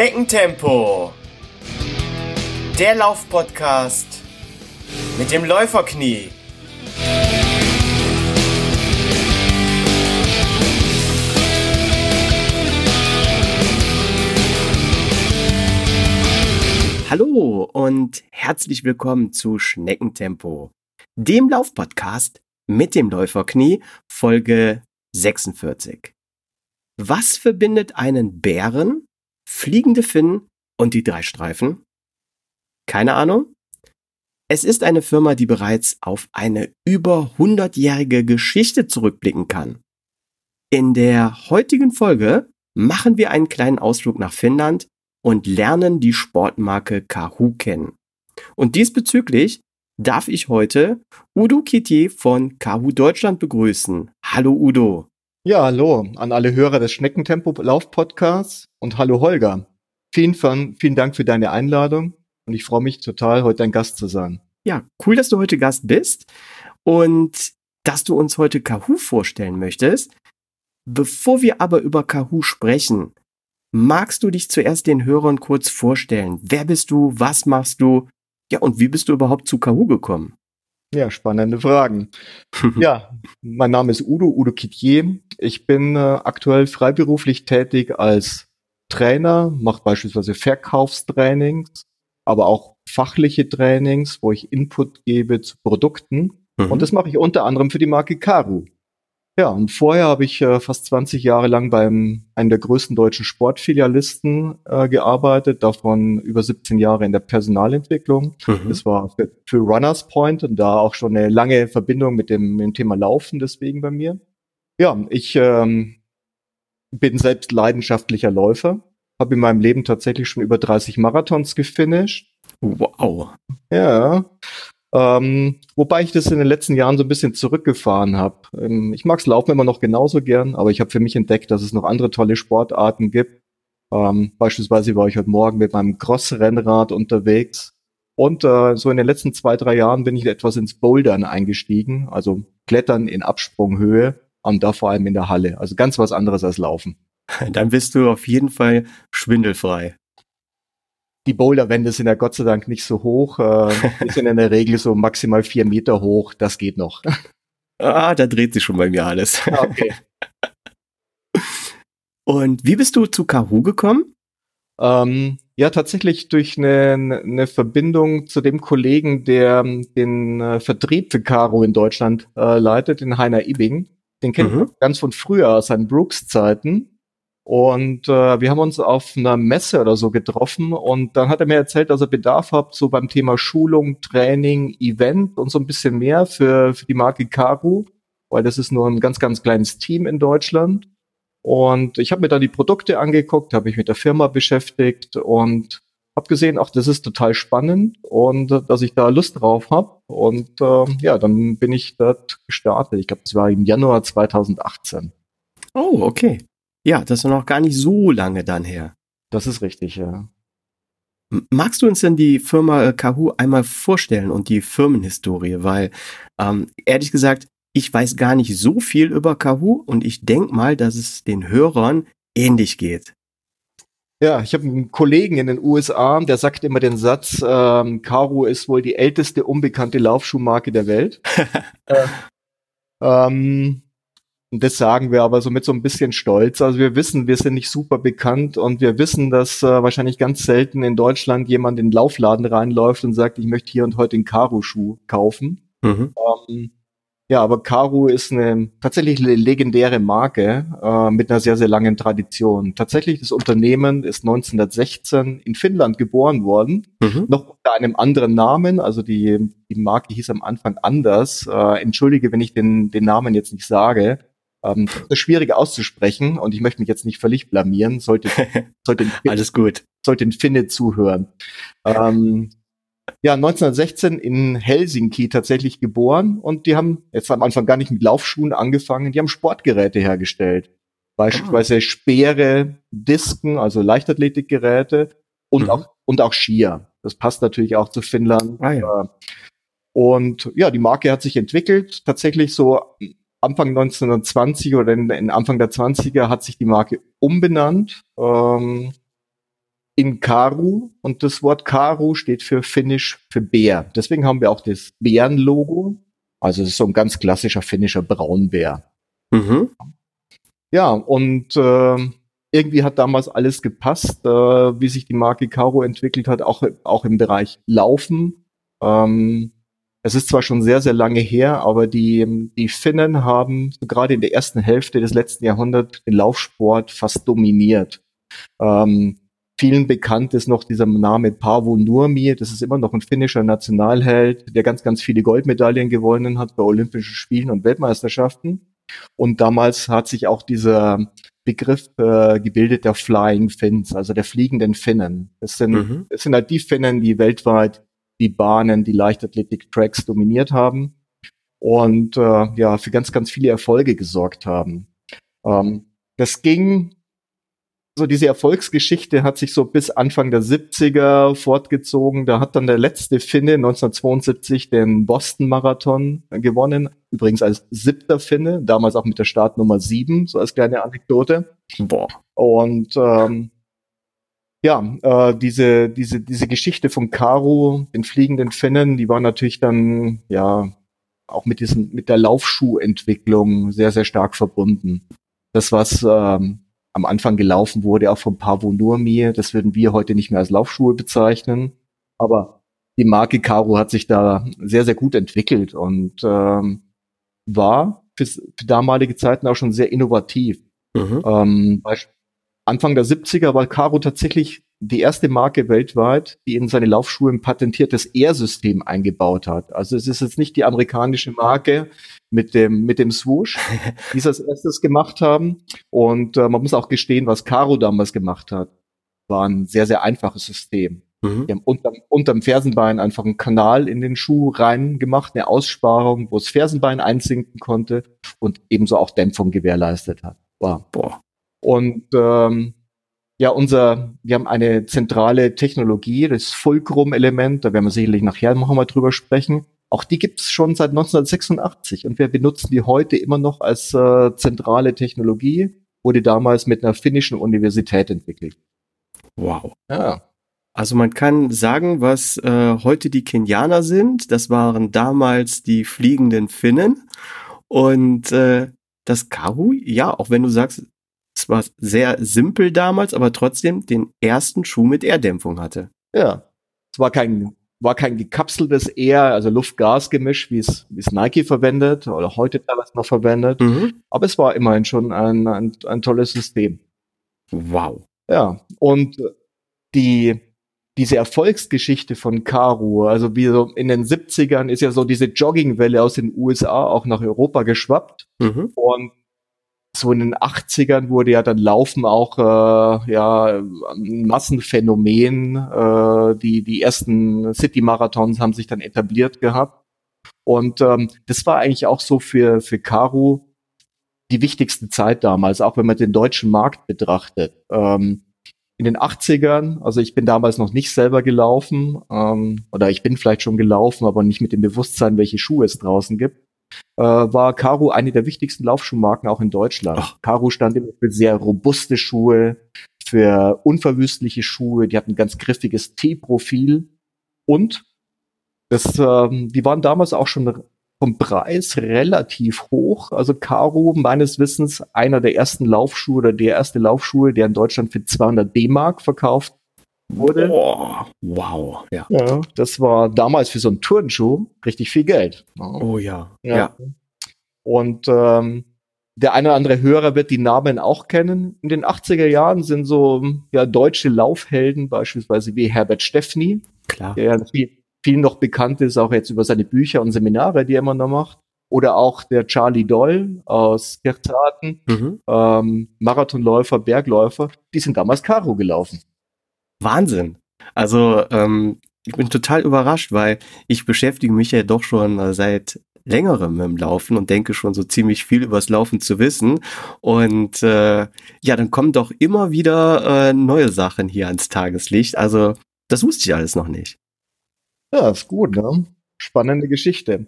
Schneckentempo. Der Laufpodcast mit dem Läuferknie. Hallo und herzlich willkommen zu Schneckentempo, dem Laufpodcast mit dem Läuferknie, Folge 46. Was verbindet einen Bären, fliegende Finnen und die drei Streifen? Keine Ahnung? Es ist eine Firma, die bereits auf eine über 100-jährige Geschichte zurückblicken kann. In der heutigen Folge machen wir einen kleinen Ausflug nach Finnland und lernen die Sportmarke Kahoo kennen. Und diesbezüglich darf ich heute Udo Kittier von Kahoo Deutschland begrüßen. Hallo Udo. Ja, hallo an alle Hörer des Schneckentempo-Lauf-Podcasts und hallo Holger. Vielen, vielen Dank für deine Einladung und ich freue mich total, heute dein Gast zu sein. Ja, cool, dass du heute Gast bist und dass du uns heute Kahoo vorstellen möchtest. Bevor wir aber über Kahoo sprechen, magst du dich zuerst den Hörern kurz vorstellen? Wer bist du? Was machst du? Ja, und wie bist du überhaupt zu Kahoo gekommen? Ja, spannende Fragen. ja, mein Name ist Udo, Udo Kittier. Ich bin äh, aktuell freiberuflich tätig als Trainer, mache beispielsweise Verkaufstrainings, aber auch fachliche Trainings, wo ich Input gebe zu Produkten. Mhm. Und das mache ich unter anderem für die Marke Karu. Ja, und vorher habe ich äh, fast 20 Jahre lang beim einem der größten deutschen Sportfilialisten äh, gearbeitet, davon über 17 Jahre in der Personalentwicklung. Mhm. Das war für, für, Runners Point und da auch schon eine lange Verbindung mit dem, mit dem Thema Laufen deswegen bei mir. Ja, ich ähm, bin selbst leidenschaftlicher Läufer, habe in meinem Leben tatsächlich schon über 30 Marathons gefinisht. Wow. Ja, ähm, wobei ich das in den letzten Jahren so ein bisschen zurückgefahren habe. Ähm, ich mag's Laufen immer noch genauso gern, aber ich habe für mich entdeckt, dass es noch andere tolle Sportarten gibt. Ähm, beispielsweise war ich heute Morgen mit meinem Cross-Rennrad unterwegs. Und äh, so in den letzten zwei, drei Jahren bin ich etwas ins Bouldern eingestiegen, also Klettern in Absprunghöhe und da vor allem in der Halle. Also ganz was anderes als Laufen. Dann bist du auf jeden Fall schwindelfrei die Boulderwände sind ja Gott sei Dank nicht so hoch. Äh, die sind in der Regel so maximal vier Meter hoch. Das geht noch. Ah, da dreht sich schon bei mir alles. Ah, okay. Und wie bist du zu Kahoo gekommen? Ähm, ja, tatsächlich durch eine, eine Verbindung zu dem Kollegen, der den äh, Vertrieb für Caro in Deutschland äh, leitet, den Heiner Ibing. Den kennt mhm. ganz von früher aus seinen Brooks-Zeiten. Und äh, wir haben uns auf einer Messe oder so getroffen und dann hat er mir erzählt, dass er Bedarf hat, so beim Thema Schulung, Training, Event und so ein bisschen mehr für, für die Marke Karu, weil das ist nur ein ganz, ganz kleines Team in Deutschland. Und ich habe mir dann die Produkte angeguckt, habe mich mit der Firma beschäftigt und habe gesehen, ach, das ist total spannend und äh, dass ich da Lust drauf habe. Und äh, ja, dann bin ich dort gestartet. Ich glaube, das war im Januar 2018. Oh, okay. Ja, das ist noch gar nicht so lange dann her. Das ist richtig, ja. Magst du uns denn die Firma äh, Kahoo einmal vorstellen und die Firmenhistorie? Weil, ähm, ehrlich gesagt, ich weiß gar nicht so viel über Kahoo und ich denke mal, dass es den Hörern ähnlich geht. Ja, ich habe einen Kollegen in den USA, der sagt immer den Satz, ähm, Karu ist wohl die älteste unbekannte Laufschuhmarke der Welt. äh, ähm, und das sagen wir aber so mit so ein bisschen Stolz. Also wir wissen, wir sind nicht super bekannt und wir wissen, dass äh, wahrscheinlich ganz selten in Deutschland jemand in den Laufladen reinläuft und sagt, ich möchte hier und heute den Karo-Schuh kaufen. Mhm. Ähm, ja, aber Karu ist eine tatsächlich eine legendäre Marke äh, mit einer sehr, sehr langen Tradition. Tatsächlich, das Unternehmen ist 1916 in Finnland geboren worden, mhm. noch unter einem anderen Namen. Also die, die Marke hieß am Anfang anders. Äh, entschuldige, wenn ich den, den Namen jetzt nicht sage. Ähm, das ist schwierig auszusprechen und ich möchte mich jetzt nicht völlig blamieren. Sollte, sollte alles gut. Sollte ein Finne zuhören. Ähm, ja, 1916 in Helsinki tatsächlich geboren und die haben jetzt am Anfang gar nicht mit Laufschuhen angefangen, die haben Sportgeräte hergestellt. Beispielsweise ah. Speere, Disken, also Leichtathletikgeräte und mhm. auch und auch Skier. Das passt natürlich auch zu Finnland. Ah, ja. Äh, und ja, die Marke hat sich entwickelt. Tatsächlich so Anfang 1920 oder in, in, Anfang der 20er hat sich die Marke umbenannt. Ähm, in Karu und das Wort Karu steht für Finnisch für Bär. Deswegen haben wir auch das Bärenlogo. Also es ist so ein ganz klassischer finnischer Braunbär. Mhm. Ja, und äh, irgendwie hat damals alles gepasst, äh, wie sich die Marke Caro entwickelt hat, auch, auch im Bereich Laufen. Ähm, es ist zwar schon sehr, sehr lange her, aber die, die Finnen haben so gerade in der ersten Hälfte des letzten Jahrhunderts den Laufsport fast dominiert. Ähm, vielen bekannt ist noch dieser Name Paavo Nurmi. Das ist immer noch ein finnischer Nationalheld, der ganz, ganz viele Goldmedaillen gewonnen hat bei Olympischen Spielen und Weltmeisterschaften. Und damals hat sich auch dieser Begriff äh, gebildet der Flying Finns, also der fliegenden Finnen. Das sind, mhm. das sind halt die Finnen, die weltweit die Bahnen, die Leichtathletik-Tracks dominiert haben und äh, ja für ganz, ganz viele Erfolge gesorgt haben. Ähm, das ging so diese Erfolgsgeschichte hat sich so bis Anfang der 70er fortgezogen. Da hat dann der letzte Finne 1972 den Boston Marathon gewonnen. Übrigens als siebter Finne, damals auch mit der Startnummer sieben, so als kleine Anekdote. Boah. Und ähm, ja, äh, diese, diese, diese Geschichte von Caro, den fliegenden Finnen, die war natürlich dann, ja, auch mit diesem, mit der Laufschuhentwicklung sehr, sehr stark verbunden. Das, was ähm, am Anfang gelaufen wurde, auch von Pavo Nurmi, das würden wir heute nicht mehr als Laufschuhe bezeichnen. Aber die Marke Caro hat sich da sehr, sehr gut entwickelt und ähm, war für, für damalige Zeiten auch schon sehr innovativ. Mhm. Ähm, Anfang der 70er war Caro tatsächlich die erste Marke weltweit, die in seine Laufschuhe ein patentiertes Air-System eingebaut hat. Also es ist jetzt nicht die amerikanische Marke mit dem, mit dem Swoosh, die es als erstes gemacht haben. Und äh, man muss auch gestehen, was Caro damals gemacht hat, war ein sehr, sehr einfaches System. Mhm. Die haben unterm, unterm Fersenbein einfach einen Kanal in den Schuh rein gemacht, eine Aussparung, wo das Fersenbein einsinken konnte und ebenso auch Dämpfung gewährleistet hat. Wow. Boah. Und ähm, ja, unser, wir haben eine zentrale Technologie, das Fulcrum-Element, da werden wir sicherlich nachher noch mal drüber sprechen. Auch die gibt es schon seit 1986 und wir benutzen die heute immer noch als äh, zentrale Technologie, wurde damals mit einer finnischen Universität entwickelt. Wow. Ja. Also man kann sagen, was äh, heute die Kenianer sind, das waren damals die fliegenden Finnen. Und äh, das Kahu, ja, auch wenn du sagst, zwar sehr simpel damals, aber trotzdem den ersten Schuh mit Erdämpfung hatte. Ja. Es war kein, war kein gekapseltes Air, also Luft-Gas-Gemisch, wie es, wie es Nike verwendet oder heute teilweise noch verwendet. Mhm. Aber es war immerhin schon ein, ein, ein tolles System. Wow. Ja. Und die, diese Erfolgsgeschichte von Karu, also wie so in den 70ern ist ja so diese Joggingwelle aus den USA auch nach Europa geschwappt. Mhm. Und so in den 80ern wurde ja dann Laufen auch äh, ja ein Massenphänomen. Äh, die die ersten City-Marathons haben sich dann etabliert gehabt. Und ähm, das war eigentlich auch so für für Karu die wichtigste Zeit damals, auch wenn man den deutschen Markt betrachtet. Ähm, in den 80ern, also ich bin damals noch nicht selber gelaufen, ähm, oder ich bin vielleicht schon gelaufen, aber nicht mit dem Bewusstsein, welche Schuhe es draußen gibt war Caro eine der wichtigsten Laufschuhmarken auch in Deutschland. Ach. Caro stand immer für sehr robuste Schuhe, für unverwüstliche Schuhe, die hatten ein ganz griffiges T-Profil und das, ähm, die waren damals auch schon vom Preis relativ hoch. Also Caro meines Wissens einer der ersten Laufschuhe oder der erste Laufschuhe, der in Deutschland für 200 D-Mark verkauft wurde. Oh, wow, ja. ja. Das war damals für so einen Turnschuh richtig viel Geld. Oh ja, ja. ja. Und ähm, der eine oder andere Hörer wird die Namen auch kennen. In den 80er Jahren sind so ja deutsche Laufhelden, beispielsweise wie Herbert Steffni, Klar. der ja viel, viel noch bekannt ist, auch jetzt über seine Bücher und Seminare, die er immer noch macht. Oder auch der Charlie Doll aus Kirchzarten, mhm. ähm, Marathonläufer, Bergläufer, die sind damals Karo gelaufen. Wahnsinn. Also ähm, ich bin total überrascht, weil ich beschäftige mich ja doch schon äh, seit längerem dem Laufen und denke schon so ziemlich viel übers Laufen zu wissen. Und äh, ja, dann kommen doch immer wieder äh, neue Sachen hier ans Tageslicht. Also das wusste ich alles noch nicht. Ja, ist gut, ne? Spannende Geschichte.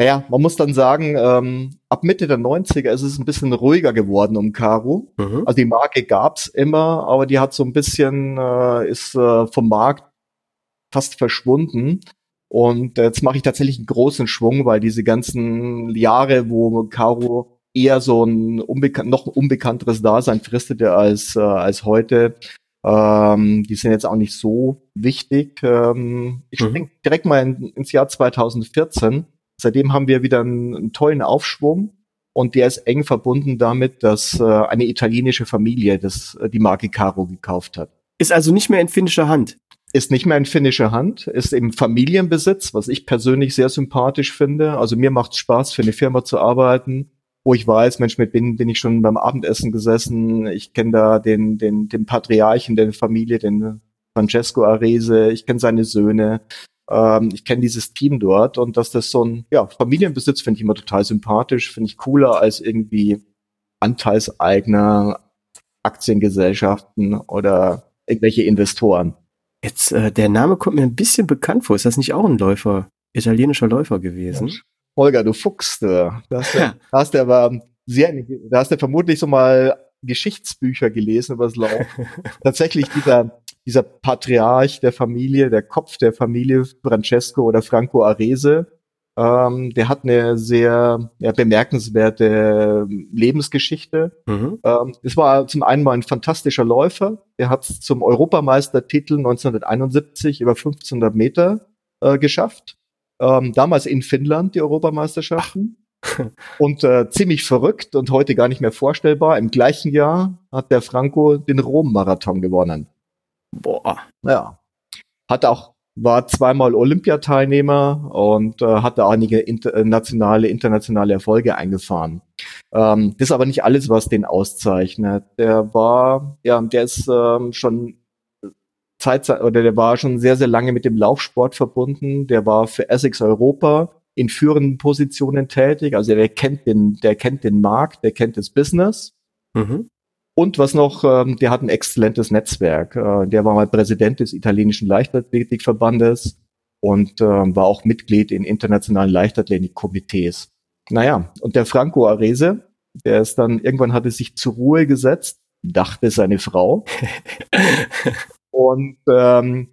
Naja, man muss dann sagen, ähm, ab Mitte der 90er ist es ein bisschen ruhiger geworden um Caro. Mhm. Also die Marke gab's immer, aber die hat so ein bisschen, äh, ist äh, vom Markt fast verschwunden. Und jetzt mache ich tatsächlich einen großen Schwung, weil diese ganzen Jahre, wo Caro eher so ein unbekan noch unbekannteres Dasein fristete als, äh, als heute, ähm, die sind jetzt auch nicht so wichtig. Ähm, ich mhm. springe direkt mal in, ins Jahr 2014. Seitdem haben wir wieder einen, einen, tollen Aufschwung und der ist eng verbunden damit, dass äh, eine italienische Familie das, äh, die Marke Caro gekauft hat. Ist also nicht mehr in finnischer Hand. Ist nicht mehr in finnischer Hand, ist im Familienbesitz, was ich persönlich sehr sympathisch finde. Also mir macht es Spaß, für eine Firma zu arbeiten, wo ich weiß, Mensch, mit bin, bin ich schon beim Abendessen gesessen. Ich kenne da den, den, den Patriarchen der Familie, den Francesco Arese, ich kenne seine Söhne. Ähm, ich kenne dieses Team dort und dass das so ein ja, Familienbesitz finde ich immer total sympathisch, finde ich cooler als irgendwie Anteilseigner, Aktiengesellschaften oder irgendwelche Investoren. Jetzt, äh, der Name kommt mir ein bisschen bekannt vor. Ist das nicht auch ein Läufer, italienischer Läufer gewesen? Ja. Holger, du Fuchs, du. Da hast, ja. da hast du aber sehr, da hast du vermutlich so mal Geschichtsbücher gelesen über das Lauf. Tatsächlich dieser dieser Patriarch der Familie, der Kopf der Familie, Francesco oder Franco Arese, ähm, der hat eine sehr ja, bemerkenswerte Lebensgeschichte. Mhm. Ähm, es war zum einen mal ein fantastischer Läufer. Er hat es zum Europameistertitel 1971 über 1500 Meter äh, geschafft. Ähm, damals in Finnland die Europameisterschaften. und äh, ziemlich verrückt und heute gar nicht mehr vorstellbar. Im gleichen Jahr hat der Franco den Rom-Marathon gewonnen. Boah. Ja. Hat auch, war zweimal Olympiateilnehmer und äh, hatte einige internationale, äh, internationale Erfolge eingefahren. Ähm, das ist aber nicht alles, was den auszeichnet. Der war, ja, der ist ähm, schon Zeit, oder der war schon sehr, sehr lange mit dem Laufsport verbunden. Der war für Essex Europa in führenden Positionen tätig. Also der kennt den, der kennt den Markt, der kennt das Business. Mhm. Und was noch, ähm, der hat ein exzellentes Netzwerk. Äh, der war mal Präsident des italienischen Leichtathletikverbandes und äh, war auch Mitglied in internationalen Leichtathletikkomitees. Naja, und der Franco Arese, der ist dann, irgendwann hatte sich zur Ruhe gesetzt, dachte seine Frau. und ähm,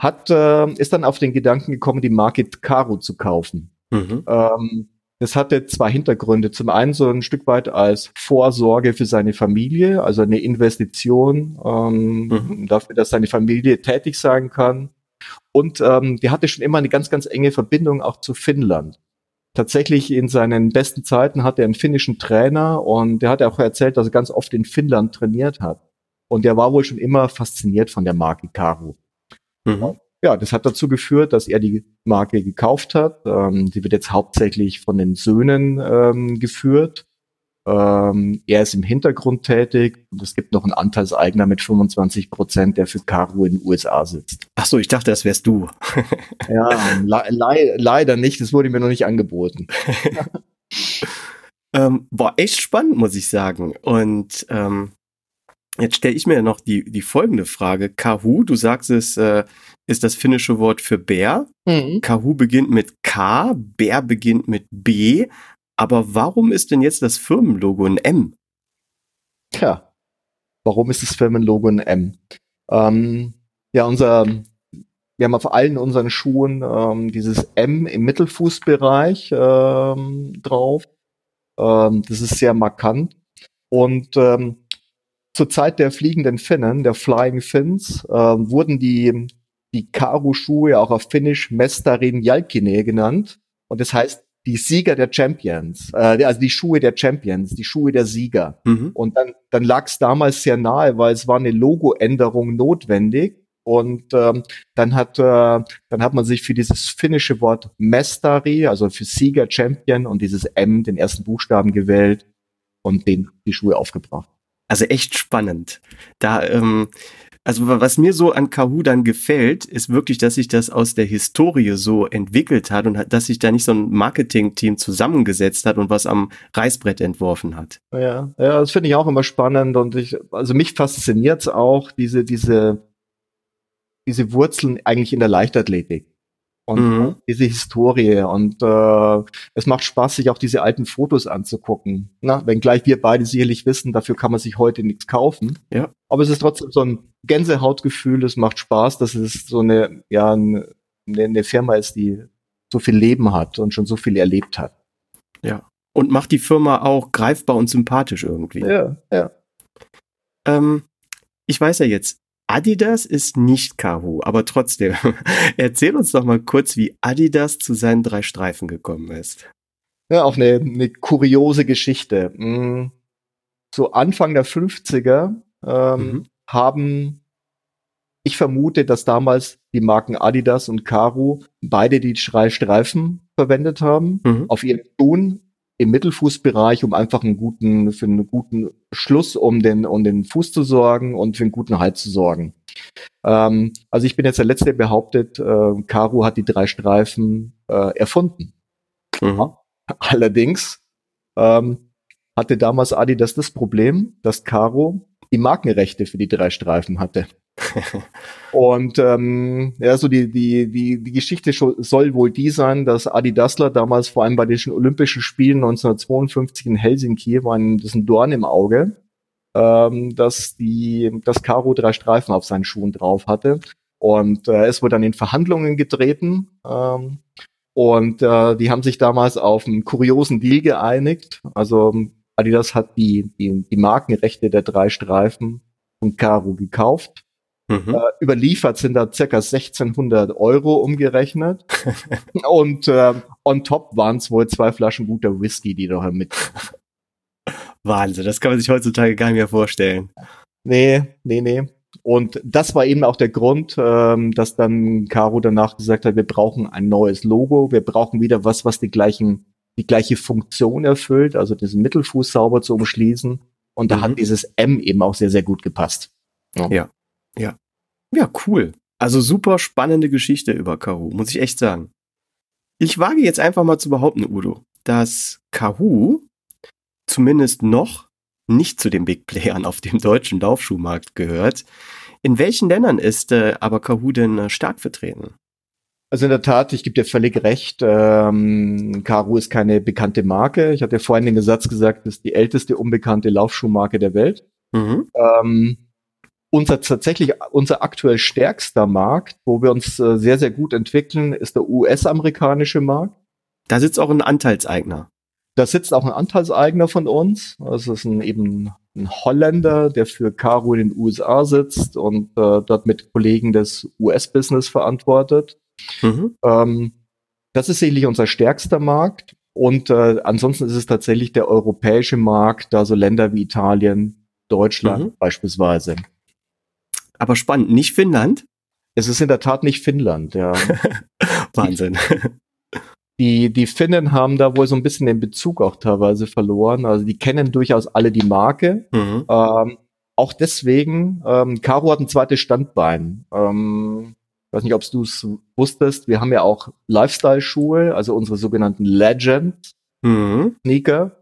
hat, äh, ist dann auf den Gedanken gekommen, die Marke Caro zu kaufen. Mhm. Ähm, das hatte zwei Hintergründe. Zum einen so ein Stück weit als Vorsorge für seine Familie, also eine Investition ähm, mhm. dafür, dass seine Familie tätig sein kann. Und ähm, die hatte schon immer eine ganz, ganz enge Verbindung auch zu Finnland. Tatsächlich in seinen besten Zeiten hatte er einen finnischen Trainer und der hat auch erzählt, dass er ganz oft in Finnland trainiert hat. Und der war wohl schon immer fasziniert von der Marke Karu. Mhm ja, das hat dazu geführt, dass er die Marke gekauft hat. Ähm, die wird jetzt hauptsächlich von den Söhnen ähm, geführt. Ähm, er ist im Hintergrund tätig und es gibt noch einen Anteilseigner mit 25 Prozent, der für Karu in den USA sitzt. Ach so, ich dachte, das wärst du. ja, le le leider nicht. Das wurde mir noch nicht angeboten. ähm, war echt spannend, muss ich sagen. Und ähm, Jetzt stelle ich mir noch die, die folgende Frage. Kahu, du sagst es, äh, ist das finnische Wort für Bär. Mhm. Kahu beginnt mit K, Bär beginnt mit B. Aber warum ist denn jetzt das Firmenlogo ein M? Tja, warum ist das Firmenlogo ein M? Ähm, ja, unser, wir haben auf allen unseren Schuhen ähm, dieses M im Mittelfußbereich ähm, drauf. Ähm, das ist sehr markant. Und ähm, zur Zeit der fliegenden Finnen, der Flying Fins, äh, wurden die, die Karu-Schuhe auch auf Finnisch Mestarin Jalkine genannt. Und das heißt die Sieger der Champions, äh, also die Schuhe der Champions, die Schuhe der Sieger. Mhm. Und dann, dann lag es damals sehr nahe, weil es war eine Logoänderung notwendig. Und ähm, dann hat äh, dann hat man sich für dieses finnische Wort Mestari, also für Sieger, Champion und dieses M, den ersten Buchstaben gewählt und den die Schuhe aufgebracht. Also echt spannend. Da, ähm, also was mir so an Kahoo dann gefällt, ist wirklich, dass sich das aus der Historie so entwickelt hat und dass sich da nicht so ein Marketing-Team zusammengesetzt hat und was am Reißbrett entworfen hat. Ja, ja, das finde ich auch immer spannend und ich, also mich fasziniert es auch, diese, diese, diese Wurzeln eigentlich in der Leichtathletik. Und mhm. diese Historie. Und äh, es macht Spaß, sich auch diese alten Fotos anzugucken. Na, wenngleich wir beide sicherlich wissen, dafür kann man sich heute nichts kaufen. Ja. Aber es ist trotzdem so ein Gänsehautgefühl, es macht Spaß, dass es so eine, ja, eine, eine Firma ist, die so viel Leben hat und schon so viel erlebt hat. Ja. Und macht die Firma auch greifbar und sympathisch irgendwie. Ja, ja. Ähm, ich weiß ja jetzt, Adidas ist nicht Kahu, aber trotzdem, erzähl uns doch mal kurz, wie Adidas zu seinen drei Streifen gekommen ist. Ja, auch eine, eine kuriose Geschichte. Hm. So Anfang der 50er ähm, mhm. haben, ich vermute, dass damals die Marken Adidas und Karu beide die drei Streifen verwendet haben mhm. auf ihren Schuhen im Mittelfußbereich, um einfach einen guten, für einen guten Schluss um den, um den Fuß zu sorgen und für einen guten Halt zu sorgen. Ähm, also ich bin jetzt der Letzte, der behauptet, äh, Karu hat die drei Streifen äh, erfunden. Mhm. Allerdings ähm, hatte damals Adidas das Problem, dass Caro die Markenrechte für die drei Streifen hatte. und ähm, ja, so die, die, die, die Geschichte soll wohl die sein, dass Adi Dassler damals vor allem bei den Olympischen Spielen 1952 in Helsinki war ein, das ist ein Dorn im Auge, ähm, dass die, das Caro drei Streifen auf seinen Schuhen drauf hatte. Und äh, es wurde dann in Verhandlungen getreten. Ähm, und äh, die haben sich damals auf einen kuriosen Deal geeinigt. Also Adidas hat die, die, die Markenrechte der drei Streifen von Caro gekauft Mhm. Äh, überliefert sind da circa 1600 Euro umgerechnet. und äh, on top waren es wohl zwei Flaschen guter Whisky, die da mit. Wahnsinn, das kann man sich heutzutage gar nicht mehr vorstellen. Nee, nee, nee. Und das war eben auch der Grund, ähm, dass dann Caro danach gesagt hat, wir brauchen ein neues Logo, wir brauchen wieder was, was die gleichen, die gleiche Funktion erfüllt, also diesen Mittelfuß sauber zu umschließen. Und da mhm. hat dieses M eben auch sehr, sehr gut gepasst. Ja. ja. Ja. Ja, cool. Also super spannende Geschichte über Kahoo, muss ich echt sagen. Ich wage jetzt einfach mal zu behaupten, Udo, dass Kahoo zumindest noch nicht zu den Big Playern auf dem deutschen Laufschuhmarkt gehört. In welchen Ländern ist äh, aber Kahoo denn äh, stark vertreten? Also in der Tat, ich gebe dir völlig recht. Ähm, Karu ist keine bekannte Marke. Ich hatte vorhin den Satz gesagt, das ist die älteste unbekannte Laufschuhmarke der Welt. Mhm. Ähm, unser tatsächlich unser aktuell stärkster Markt, wo wir uns äh, sehr, sehr gut entwickeln, ist der US-amerikanische Markt. Da sitzt auch ein Anteilseigner. Da sitzt auch ein Anteilseigner von uns. Das ist ein, eben ein Holländer, der für Caro in den USA sitzt und äh, dort mit Kollegen des US-Business verantwortet. Mhm. Ähm, das ist sicherlich unser stärkster Markt. Und äh, ansonsten ist es tatsächlich der europäische Markt, da so Länder wie Italien, Deutschland mhm. beispielsweise. Aber spannend, nicht Finnland? Es ist in der Tat nicht Finnland, ja. Wahnsinn. Die, die Finnen haben da wohl so ein bisschen den Bezug auch teilweise verloren. Also die kennen durchaus alle die Marke. Mhm. Ähm, auch deswegen, ähm, Caro hat ein zweites Standbein. Ähm, ich weiß nicht, ob du es wusstest, wir haben ja auch Lifestyle-Schuhe, also unsere sogenannten Legend-Sneaker. Mhm.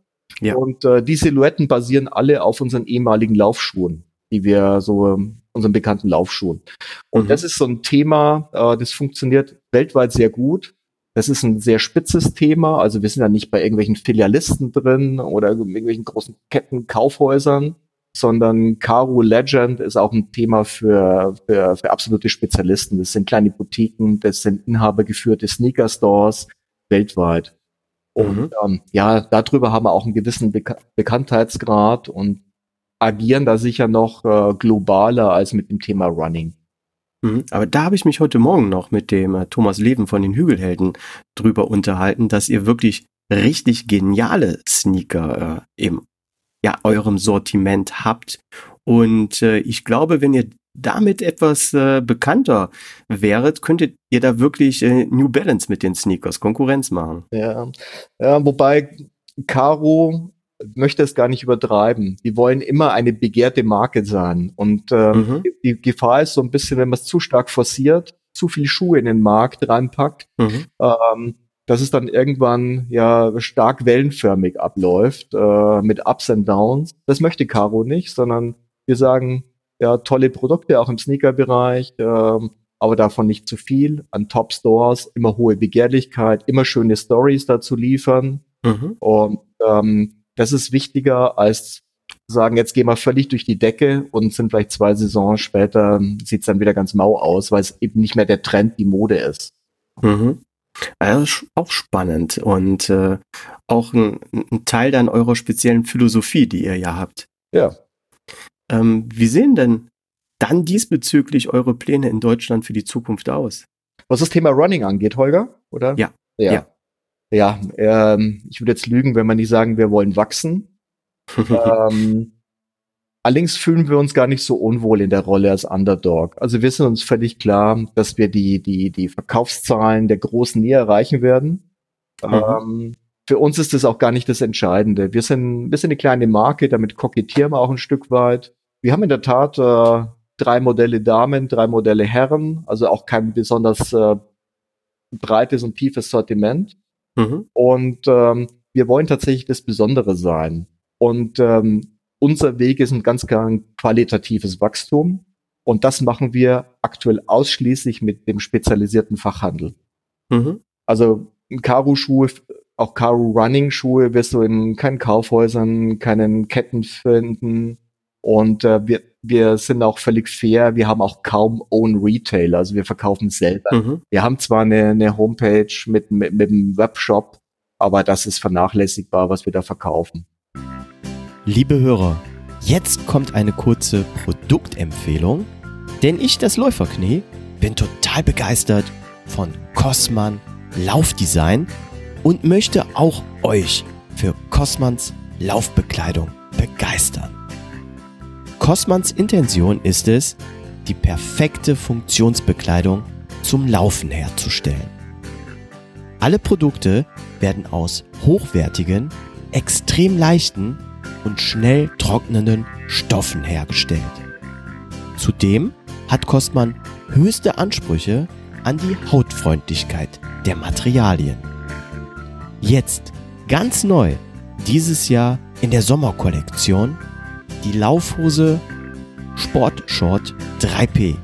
Ja. Und äh, die Silhouetten basieren alle auf unseren ehemaligen Laufschuhen, die wir so unseren bekannten Laufschuhen. Und mhm. das ist so ein Thema, äh, das funktioniert weltweit sehr gut. Das ist ein sehr spitzes Thema. Also wir sind ja nicht bei irgendwelchen Filialisten drin oder irgendwelchen großen Ketten, Kaufhäusern, sondern Caro Legend ist auch ein Thema für, für, für absolute Spezialisten. Das sind kleine Boutiquen, das sind inhabergeführte Sneaker-Stores weltweit. Und mhm. ähm, ja, darüber haben wir auch einen gewissen Bek Bekanntheitsgrad und agieren da sicher noch äh, globaler als mit dem Thema Running. Mhm. Aber da habe ich mich heute Morgen noch mit dem äh, Thomas Leven von den Hügelhelden drüber unterhalten, dass ihr wirklich richtig geniale Sneaker äh, im ja, eurem Sortiment habt. Und äh, ich glaube, wenn ihr damit etwas äh, bekannter wäret, könntet ihr da wirklich äh, New Balance mit den Sneakers Konkurrenz machen. Ja, ja wobei Caro möchte es gar nicht übertreiben. Die wollen immer eine begehrte Marke sein. Und ähm, mhm. die Gefahr ist so ein bisschen, wenn man es zu stark forciert, zu viel Schuhe in den Markt reinpackt, mhm. ähm, dass es dann irgendwann ja stark wellenförmig abläuft äh, mit Ups and Downs. Das möchte Caro nicht, sondern wir sagen, ja, tolle Produkte auch im Sneaker-Bereich, äh, aber davon nicht zu viel. An Top-Stores immer hohe Begehrlichkeit, immer schöne Stories dazu liefern. Mhm. Und ähm, das ist wichtiger als sagen, jetzt gehen wir völlig durch die Decke und sind vielleicht zwei Saisons später, sieht's dann wieder ganz mau aus, weil es eben nicht mehr der Trend, die Mode ist. Mhm. Also auch spannend und äh, auch ein, ein, Teil dann eurer speziellen Philosophie, die ihr ja habt. Ja. Ähm, wie sehen denn dann diesbezüglich eure Pläne in Deutschland für die Zukunft aus? Was das Thema Running angeht, Holger, oder? Ja. Ja. Ja, ja ähm, ich würde jetzt lügen, wenn man nicht sagen, wir wollen wachsen. ähm, allerdings fühlen wir uns gar nicht so unwohl in der Rolle als Underdog. Also wir sind uns völlig klar, dass wir die, die, die Verkaufszahlen der Großen nie erreichen werden. Mhm. Ähm, für uns ist das auch gar nicht das Entscheidende. Wir sind, wir sind eine kleine Marke, damit kokettieren wir auch ein Stück weit. Wir haben in der Tat äh, drei Modelle Damen, drei Modelle Herren, also auch kein besonders äh, breites und tiefes Sortiment. Mhm. Und ähm, wir wollen tatsächlich das Besondere sein. Und ähm, unser Weg ist ein ganz klar ein qualitatives Wachstum. Und das machen wir aktuell ausschließlich mit dem spezialisierten Fachhandel. Mhm. Also Karo-Schuhe, auch Karo-Running-Schuhe wirst du in keinen Kaufhäusern, keinen Ketten finden. Und äh, wir, wir sind auch völlig fair. Wir haben auch kaum Own Retailer, also wir verkaufen selber. Mhm. Wir haben zwar eine, eine Homepage mit, mit, mit einem Webshop, aber das ist vernachlässigbar, was wir da verkaufen. Liebe Hörer, jetzt kommt eine kurze Produktempfehlung, denn ich, das Läuferknie, bin total begeistert von Cosman Laufdesign und möchte auch euch für Cosmans Laufbekleidung begeistern. Cosmans Intention ist es, die perfekte Funktionsbekleidung zum Laufen herzustellen. Alle Produkte werden aus hochwertigen, extrem leichten und schnell trocknenden Stoffen hergestellt. Zudem hat Kostmann höchste Ansprüche an die Hautfreundlichkeit der Materialien. Jetzt ganz neu dieses Jahr in der Sommerkollektion die Laufhose Sportshort 3P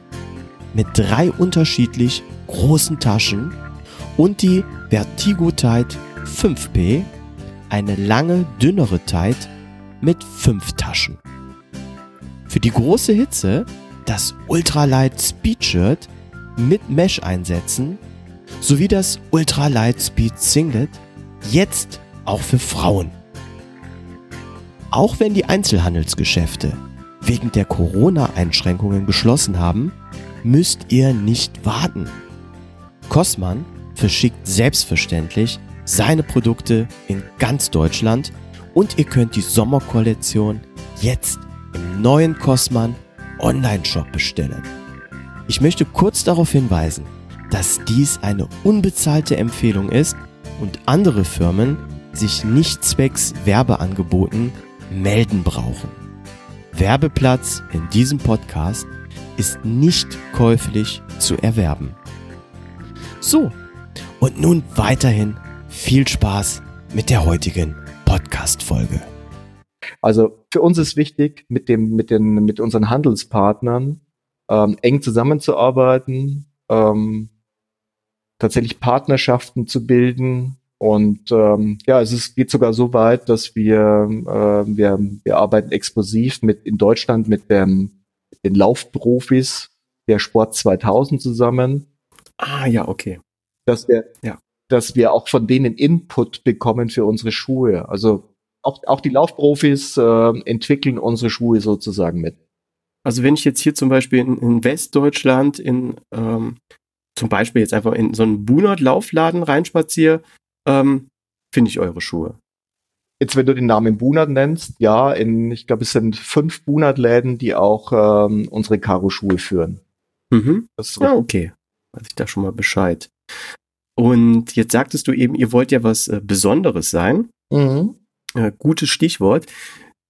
mit drei unterschiedlich großen Taschen und die Vertigo Tide 5P, eine lange dünnere Tide mit fünf Taschen. Für die große Hitze das Ultralight Speed Shirt mit Mesh einsetzen sowie das Ultralight Speed Singlet jetzt auch für Frauen. Auch wenn die Einzelhandelsgeschäfte wegen der Corona-Einschränkungen geschlossen haben, müsst ihr nicht warten. Cosman verschickt selbstverständlich seine Produkte in ganz Deutschland und ihr könnt die Sommerkollektion jetzt im neuen Cosman Online-Shop bestellen. Ich möchte kurz darauf hinweisen, dass dies eine unbezahlte Empfehlung ist und andere Firmen sich nicht zwecks Werbeangeboten melden brauchen. Werbeplatz in diesem Podcast ist nicht käuflich zu erwerben. So, und nun weiterhin viel Spaß mit der heutigen Podcast-Folge. Also für uns ist wichtig, mit dem, mit den, mit unseren Handelspartnern ähm, eng zusammenzuarbeiten, ähm, tatsächlich Partnerschaften zu bilden, und ähm, ja, es ist, geht sogar so weit, dass wir, äh, wir, wir arbeiten exklusiv mit in Deutschland mit dem, den Laufprofis der Sport 2000 zusammen. Ah ja, okay. Dass wir, ja. dass wir auch von denen Input bekommen für unsere Schuhe. Also auch, auch die Laufprofis äh, entwickeln unsere Schuhe sozusagen mit. Also wenn ich jetzt hier zum Beispiel in, in Westdeutschland in ähm, zum Beispiel jetzt einfach in so einen Bunert-Laufladen reinspaziere, ähm, finde ich eure Schuhe. Jetzt, wenn du den Namen Bunat nennst, ja, in, ich glaube, es sind fünf Bunat-Läden, die auch ähm, unsere Karo-Schuhe führen. Mhm. Das ja, okay. Weiß ich da schon mal Bescheid. Und jetzt sagtest du eben, ihr wollt ja was äh, Besonderes sein. Mhm. Äh, gutes Stichwort.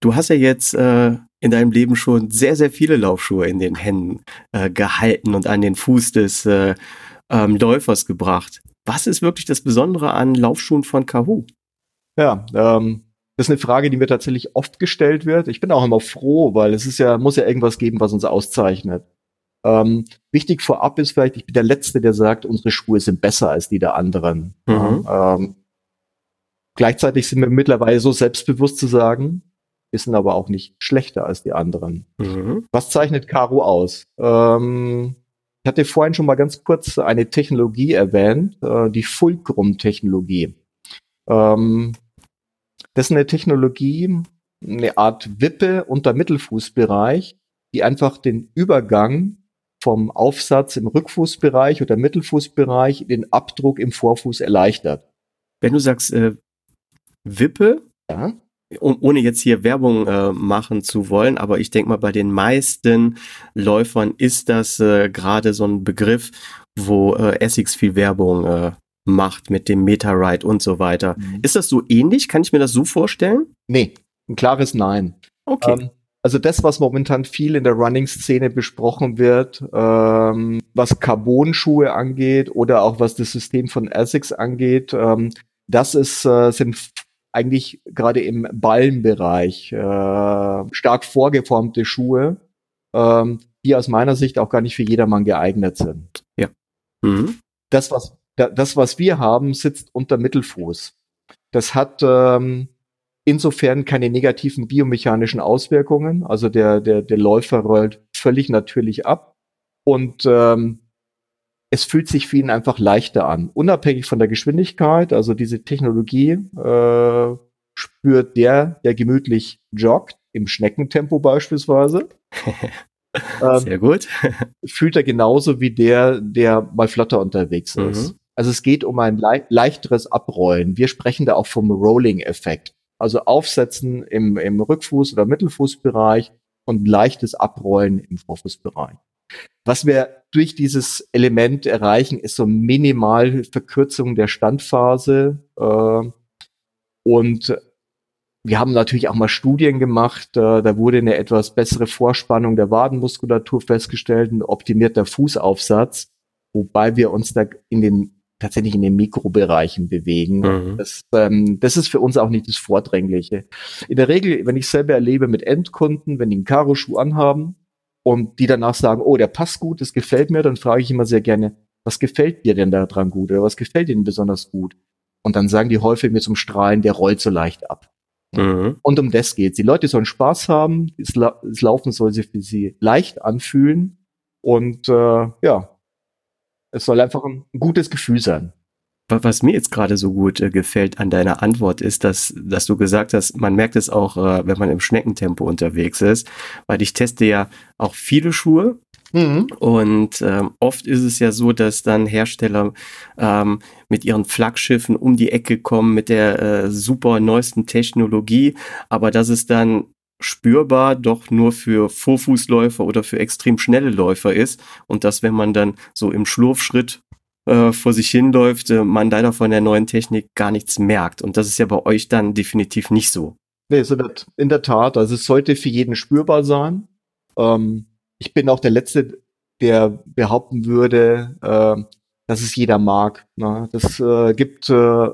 Du hast ja jetzt äh, in deinem Leben schon sehr, sehr viele Laufschuhe in den Händen äh, gehalten und an den Fuß des äh, ähm, Läufers gebracht. Was ist wirklich das Besondere an Laufschuhen von Kahoo? Ja, ähm, das ist eine Frage, die mir tatsächlich oft gestellt wird. Ich bin auch immer froh, weil es ist ja, muss ja irgendwas geben, was uns auszeichnet. Ähm, wichtig vorab ist vielleicht, ich bin der Letzte, der sagt, unsere Schuhe sind besser als die der anderen. Mhm. Ähm, gleichzeitig sind wir mittlerweile so selbstbewusst zu sagen, wir sind aber auch nicht schlechter als die anderen. Mhm. Was zeichnet Caro aus? Ähm, ich hatte vorhin schon mal ganz kurz eine Technologie erwähnt, äh, die Fulcrum-Technologie. Ähm, das ist eine Technologie, eine Art Wippe unter Mittelfußbereich, die einfach den Übergang vom Aufsatz im Rückfußbereich oder Mittelfußbereich den Abdruck im Vorfuß erleichtert. Wenn du sagst äh, Wippe, ja? Um, ohne jetzt hier Werbung äh, machen zu wollen, aber ich denke mal, bei den meisten Läufern ist das äh, gerade so ein Begriff, wo äh, Essex viel Werbung äh, macht mit dem Meta-Ride und so weiter. Mhm. Ist das so ähnlich? Kann ich mir das so vorstellen? Nee, ein klares Nein. Okay. Ähm, also das, was momentan viel in der Running-Szene besprochen wird, ähm, was Carbon-Schuhe angeht oder auch was das System von Essex angeht, ähm, das ist, äh, sind eigentlich gerade im Ballenbereich äh, stark vorgeformte Schuhe, ähm, die aus meiner Sicht auch gar nicht für jedermann geeignet sind. Ja. Mhm. Das, was das, was wir haben, sitzt unter Mittelfuß. Das hat ähm, insofern keine negativen biomechanischen Auswirkungen. Also der, der, der Läufer rollt völlig natürlich ab. Und ähm, es fühlt sich für ihn einfach leichter an. Unabhängig von der Geschwindigkeit, also diese Technologie äh, spürt der, der gemütlich joggt, im Schneckentempo beispielsweise. ähm, Sehr gut. fühlt er genauso wie der, der mal flotter unterwegs ist. Mhm. Also es geht um ein le leichteres Abrollen. Wir sprechen da auch vom Rolling-Effekt. Also Aufsetzen im, im Rückfuß- oder Mittelfußbereich und leichtes Abrollen im Vorfußbereich. Was wir durch dieses Element erreichen, ist so minimal Verkürzung der Standphase. Äh, und wir haben natürlich auch mal Studien gemacht. Äh, da wurde eine etwas bessere Vorspannung der Wadenmuskulatur festgestellt, ein optimierter Fußaufsatz, wobei wir uns da in den tatsächlich in den Mikrobereichen bewegen. Mhm. Das, ähm, das ist für uns auch nicht das Vordrängliche. In der Regel, wenn ich selber erlebe mit Endkunden, wenn die einen Karo-Schuh anhaben und die danach sagen, oh, der passt gut, das gefällt mir, dann frage ich immer sehr gerne, was gefällt dir denn da dran gut oder was gefällt ihnen besonders gut? Und dann sagen die häufig mir zum Strahlen, der rollt so leicht ab. Mhm. Und um das geht's. Die Leute sollen Spaß haben, das, das Laufen soll sich für sie leicht anfühlen und äh, ja, es soll einfach ein gutes Gefühl sein. Was mir jetzt gerade so gut äh, gefällt an deiner Antwort ist, dass, dass du gesagt hast, man merkt es auch, äh, wenn man im Schneckentempo unterwegs ist, weil ich teste ja auch viele Schuhe Mhm. Und ähm, oft ist es ja so, dass dann Hersteller ähm, mit ihren Flaggschiffen um die Ecke kommen mit der äh, super neuesten Technologie, aber dass es dann spürbar doch nur für Vorfußläufer oder für extrem schnelle Läufer ist und dass wenn man dann so im Schlurfschritt äh, vor sich hinläuft, äh, man leider von der neuen Technik gar nichts merkt und das ist ja bei euch dann definitiv nicht so. Nee, so das, in der Tat, also es sollte für jeden spürbar sein. Ähm, ich bin auch der Letzte, der behaupten würde, äh, dass es jeder mag. Ne? Das äh, gibt äh,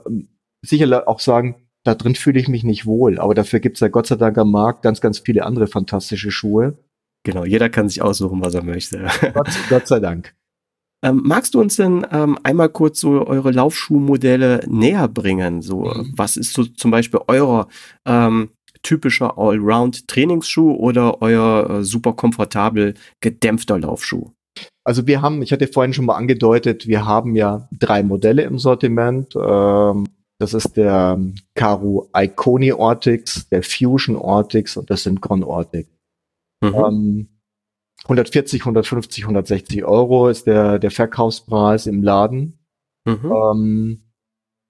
sicher auch sagen, da drin fühle ich mich nicht wohl. Aber dafür gibt's ja Gott sei Dank am Markt ganz, ganz viele andere fantastische Schuhe. Genau, jeder kann sich aussuchen, was er möchte. Gott, Gott sei Dank. Ähm, magst du uns denn ähm, einmal kurz so eure Laufschuhmodelle näher bringen? So, mhm. was ist so zum Beispiel euer ähm, typischer Allround-Trainingsschuh oder euer äh, super komfortabel gedämpfter Laufschuh? Also wir haben, ich hatte vorhin schon mal angedeutet, wir haben ja drei Modelle im Sortiment. Ähm, das ist der Karu Iconi Ortix, der Fusion Ortix und der Synchron Ortix. Mhm. Ähm, 140, 150, 160 Euro ist der, der Verkaufspreis im Laden. Mhm. Ähm,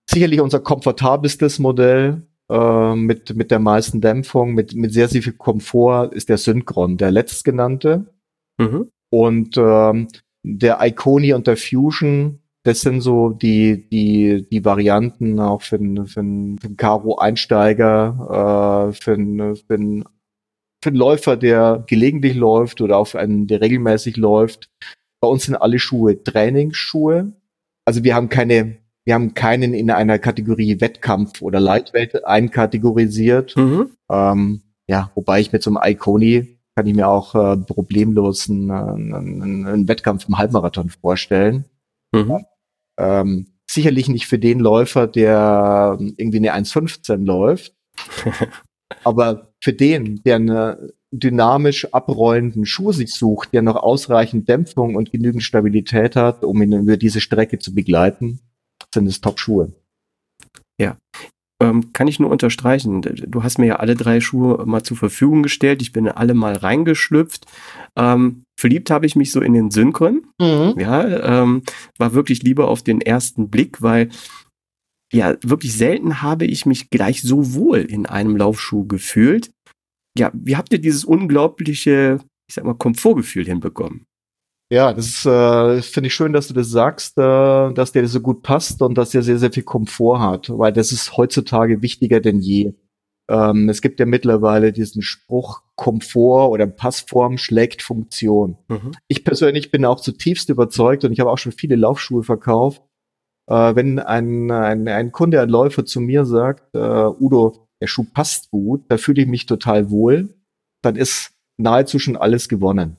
sicherlich unser komfortabelstes Modell äh, mit, mit der meisten Dämpfung, mit, mit sehr, sehr viel Komfort ist der Synchron, der letztgenannte. Mhm. Und ähm, der Iconi und der Fusion das sind so die, die, die Varianten auch für einen, für einen, einen Karo-Einsteiger, äh, für einen, für einen, für einen Läufer, der gelegentlich läuft oder auf einen, der regelmäßig läuft. Bei uns sind alle Schuhe Trainingsschuhe. Also wir haben keine, wir haben keinen in einer Kategorie Wettkampf oder Lightweight einkategorisiert. Mhm. Ähm, ja, wobei ich mit so einem Iconi kann ich mir auch äh, problemlos einen, einen, einen Wettkampf im Halbmarathon vorstellen. Mhm. Ähm, sicherlich nicht für den Läufer, der irgendwie eine 1,15 läuft, aber für den, der eine dynamisch abrollenden Schuh sich sucht, der noch ausreichend Dämpfung und genügend Stabilität hat, um ihn über diese Strecke zu begleiten, sind es Top-Schuhe. Ja, ähm, kann ich nur unterstreichen. Du hast mir ja alle drei Schuhe mal zur Verfügung gestellt. Ich bin alle mal reingeschlüpft. Ähm, verliebt habe ich mich so in den Synchron. Mhm. Ja, ähm, war wirklich lieber auf den ersten Blick, weil ja, wirklich selten habe ich mich gleich so wohl in einem Laufschuh gefühlt. Ja, wie habt ihr dieses unglaubliche, ich sag mal, Komfortgefühl hinbekommen? Ja, das äh, finde ich schön, dass du das sagst, äh, dass der so gut passt und dass er sehr, sehr viel Komfort hat, weil das ist heutzutage wichtiger denn je. Ähm, es gibt ja mittlerweile diesen Spruch, Komfort oder Passform schlägt Funktion. Mhm. Ich persönlich bin auch zutiefst überzeugt und ich habe auch schon viele Laufschuhe verkauft. Äh, wenn ein, ein, ein Kunde, ein Läufer zu mir sagt, äh, Udo, der Schuh passt gut, da fühle ich mich total wohl, dann ist nahezu schon alles gewonnen.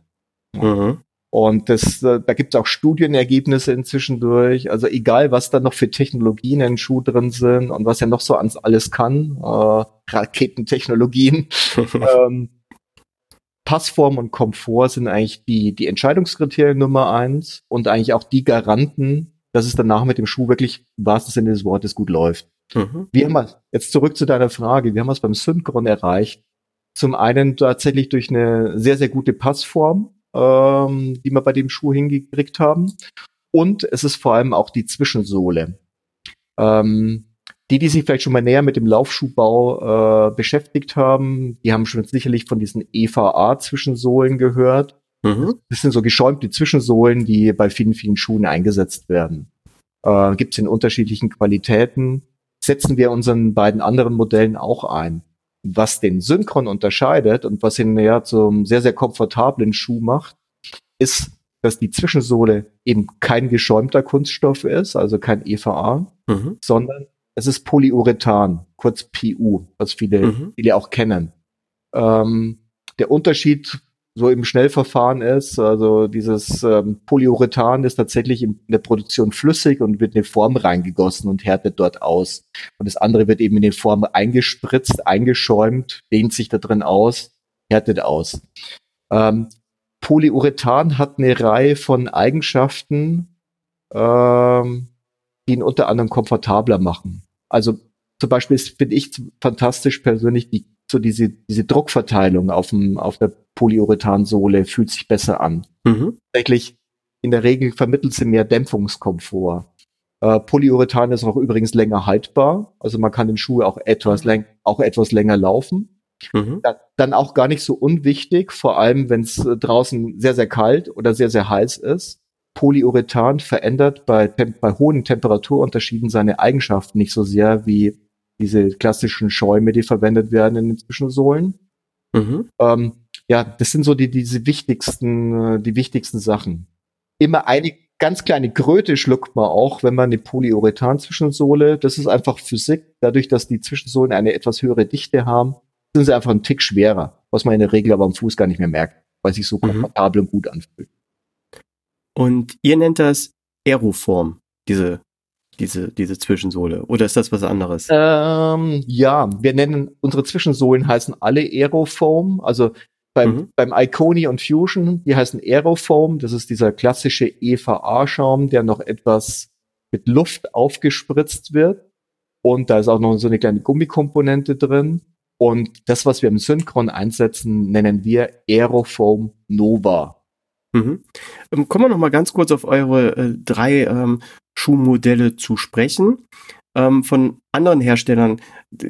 Mhm. Und das, äh, da gibt es auch Studienergebnisse inzwischen durch. Also egal, was da noch für Technologien in Schuh drin sind und was er noch so ans alles kann, äh, Raketentechnologien. ähm, Passform und Komfort sind eigentlich die, die Entscheidungskriterien Nummer eins und eigentlich auch die Garanten, dass es danach mit dem Schuh wirklich im wahrsten Sinne des Wortes gut läuft. Mhm. Wir haben jetzt zurück zu deiner Frage, wir haben es beim Synchron erreicht. Zum einen tatsächlich durch eine sehr, sehr gute Passform ähm, die wir bei dem Schuh hingekriegt haben. Und es ist vor allem auch die Zwischensohle. Ähm, die, die sich vielleicht schon mal näher mit dem Laufschuhbau äh, beschäftigt haben, die haben schon sicherlich von diesen EVA-Zwischensohlen gehört. Mhm. Das sind so geschäumte Zwischensohlen, die bei vielen, vielen Schuhen eingesetzt werden. Äh, Gibt es in unterschiedlichen Qualitäten. Setzen wir unseren beiden anderen Modellen auch ein was den Synchron unterscheidet und was ihn ja zum sehr, sehr komfortablen Schuh macht, ist, dass die Zwischensohle eben kein geschäumter Kunststoff ist, also kein EVA, mhm. sondern es ist Polyurethan, kurz PU, was viele, mhm. viele auch kennen. Ähm, der Unterschied so im Schnellverfahren ist. Also dieses ähm, Polyurethan ist tatsächlich in der Produktion flüssig und wird in eine Form reingegossen und härtet dort aus. Und das andere wird eben in die Form eingespritzt, eingeschäumt, dehnt sich da drin aus, härtet aus. Ähm, Polyurethan hat eine Reihe von Eigenschaften, ähm, die ihn unter anderem komfortabler machen. Also zum Beispiel finde ich fantastisch persönlich die so diese, diese Druckverteilung auf, dem, auf der Polyurethansohle fühlt sich besser an. Mhm. Tatsächlich, in der Regel vermittelt sie mehr Dämpfungskomfort. Äh, Polyurethan ist auch übrigens länger haltbar, also man kann den Schuh auch etwas, läng auch etwas länger laufen. Mhm. Da, dann auch gar nicht so unwichtig, vor allem wenn es äh, draußen sehr, sehr kalt oder sehr, sehr heiß ist. Polyurethan verändert bei, bei hohen Temperaturunterschieden seine Eigenschaften nicht so sehr wie diese klassischen Schäume, die verwendet werden in den Zwischensohlen. Mhm. Ähm, ja, das sind so die, diese wichtigsten, äh, die wichtigsten Sachen. Immer eine ganz kleine Kröte schluckt man auch, wenn man eine Polyurethan-Zwischensohle, das ist einfach Physik, dadurch, dass die Zwischensohlen eine etwas höhere Dichte haben, sind sie einfach einen Tick schwerer, was man in der Regel aber am Fuß gar nicht mehr merkt, weil sich so mhm. komfortabel und gut anfühlt. Und ihr nennt das Aeroform, diese diese, diese Zwischensohle? Oder ist das was anderes? Ähm, ja, wir nennen unsere Zwischensohlen heißen alle Aerofoam. Also beim, mhm. beim Iconi und Fusion, die heißen Aerofoam. Das ist dieser klassische EVA-Schaum, der noch etwas mit Luft aufgespritzt wird. Und da ist auch noch so eine kleine Gummikomponente drin. Und das, was wir im Synchron einsetzen, nennen wir Aerofoam Nova. Mhm. Ähm, kommen wir noch mal ganz kurz auf eure äh, drei ähm, Schuhmodelle zu sprechen. Ähm, von anderen Herstellern